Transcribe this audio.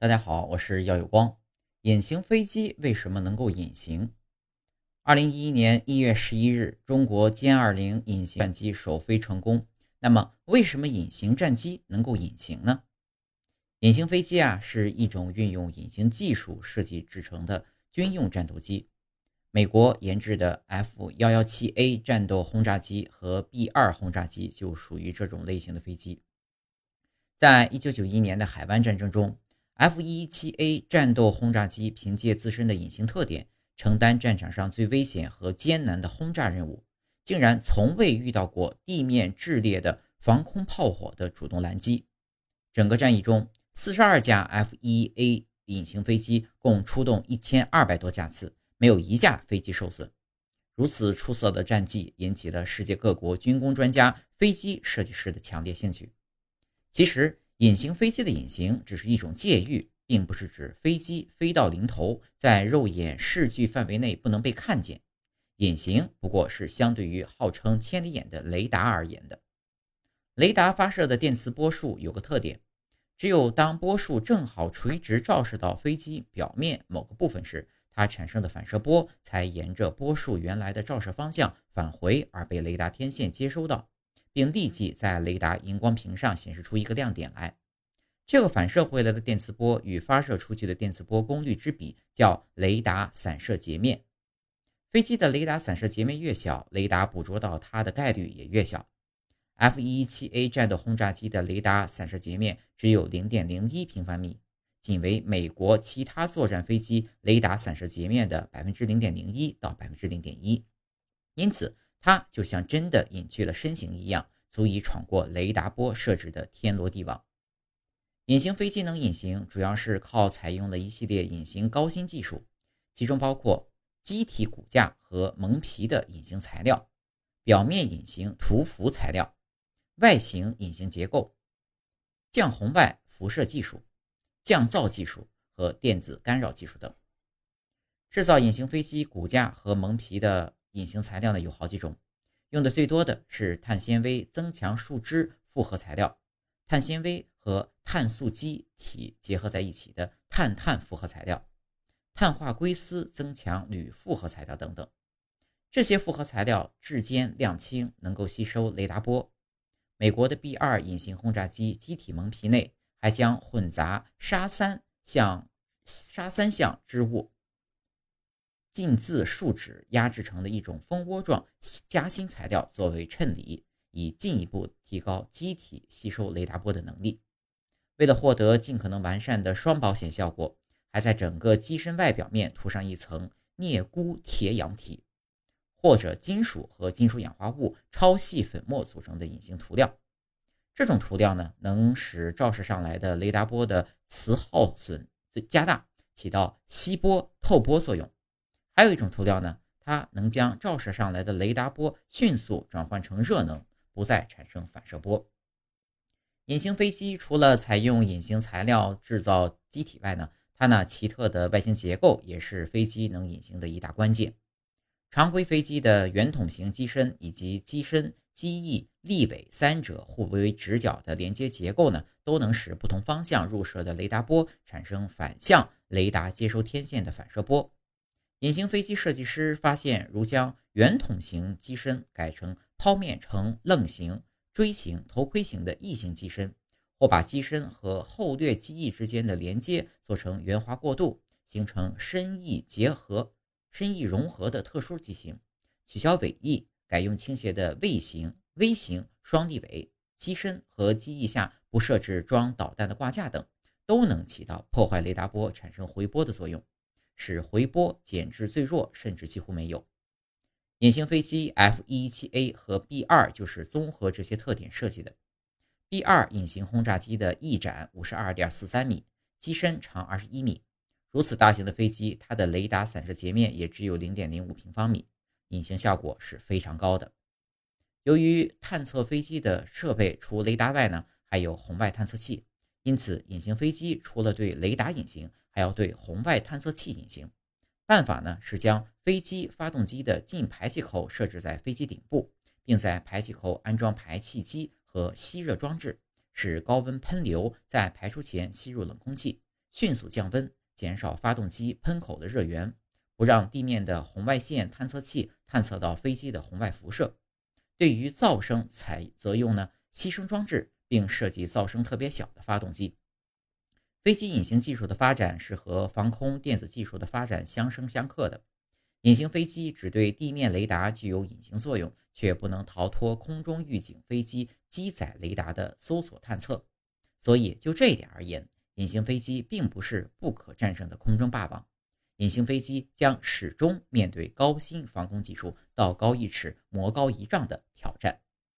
大家好，我是耀有光。隐形飞机为什么能够隐形？二零一一年一月十一日，中国歼二零隐形战机首飞成功。那么，为什么隐形战机能够隐形呢？隐形飞机啊，是一种运用隐形技术设计制成的军用战斗机。美国研制的 F 幺幺七 A 战斗轰炸机和 B 二轰炸机就属于这种类型的飞机。在一九九一年的海湾战争中。F-117A 战斗轰炸机凭借自身的隐形特点，承担战场上最危险和艰难的轰炸任务，竟然从未遇到过地面炽烈的防空炮火的主动拦击。整个战役中，四十二架 F-1A 隐形飞机共出动一千二百多架次，没有一架飞机受损。如此出色的战绩，引起了世界各国军工专家、飞机设计师的强烈兴趣。其实，隐形飞机的隐形只是一种借喻，并不是指飞机飞到临头，在肉眼视距范围内不能被看见。隐形不过是相对于号称千里眼的雷达而言的。雷达发射的电磁波束有个特点，只有当波束正好垂直照射到飞机表面某个部分时，它产生的反射波才沿着波束原来的照射方向返回，而被雷达天线接收到。并立即在雷达荧光屏上显示出一个亮点来。这个反射回来的电磁波与发射出去的电磁波功率之比叫雷达散射截面。飞机的雷达散射截面越小，雷达捕捉到它的概率也越小。F-117A 战斗轰炸机的雷达散射截面只有0.01平方米，仅为美国其他作战飞机雷达散射截面的百分之零点零一到百分之零点一。因此。它就像真的隐去了身形一样，足以闯过雷达波设置的天罗地网。隐形飞机能隐形，主要是靠采用了一系列隐形高新技术，其中包括机体骨架和蒙皮的隐形材料、表面隐形涂氟材料、外形隐形结构、降红外辐射技术、降噪技术和电子干扰技术等。制造隐形飞机骨架和蒙皮的。隐形材料呢有好几种，用的最多的是碳纤维增强树脂复合材料，碳纤维和碳素基体结合在一起的碳碳复合材料，碳化硅丝增强铝复合材料等等。这些复合材料质坚量轻，能够吸收雷达波。美国的 B 二隐形轰炸机机体蒙皮内还将混杂沙三项沙三项织物。浸渍树脂压制成的一种蜂窝状夹心材料作为衬里，以进一步提高机体吸收雷达波的能力。为了获得尽可能完善的双保险效果，还在整个机身外表面涂上一层镍钴铁氧体，或者金属和金属氧化物超细粉末组成的隐形涂料。这种涂料呢，能使照射上来的雷达波的磁耗损加大，起到吸波透波作用。还有一种涂料呢，它能将照射上来的雷达波迅速转换成热能，不再产生反射波。隐形飞机除了采用隐形材料制造机体外呢，它那奇特的外形结构也是飞机能隐形的一大关键。常规飞机的圆筒形机身以及机身、机翼、立尾三者互为直角的连接结构呢，都能使不同方向入射的雷达波产生反向雷达接收天线的反射波。隐形飞机设计师发现，如将圆筒形机身改成剖面呈棱形、锥形、头盔形的翼形机身，或把机身和后掠机翼之间的连接做成圆滑过渡，形成深翼结合、深翼融合的特殊机型，取消尾翼，改用倾斜的 V 型、V 型双立尾机身和机翼下不设置装导弹的挂架等，都能起到破坏雷达波、产生回波的作用。使回波减至最弱，甚至几乎没有。隐形飞机 F-117A 和 B-2 就是综合这些特点设计的。B-2 隐形轰炸机的翼展五十二点四三米，机身长二十一米。如此大型的飞机，它的雷达散射截面也只有零点零五平方米，隐形效果是非常高的。由于探测飞机的设备除雷达外呢，还有红外探测器，因此隐形飞机除了对雷达隐形，还要对红外探测器隐形，办法呢是将飞机发动机的进排气口设置在飞机顶部，并在排气口安装排气机和吸热装置，使高温喷流在排出前吸入冷空气，迅速降温，减少发动机喷口的热源，不让地面的红外线探测器探测到飞机的红外辐射。对于噪声采则用呢吸声装置，并设计噪声特别小的发动机。飞机隐形技术的发展是和防空电子技术的发展相生相克的。隐形飞机只对地面雷达具有隐形作用，却不能逃脱空中预警飞机机载雷达的搜索探测。所以就这一点而言，隐形飞机并不是不可战胜的空中霸王。隐形飞机将始终面对高新防空技术道高一尺、魔高一丈的挑战。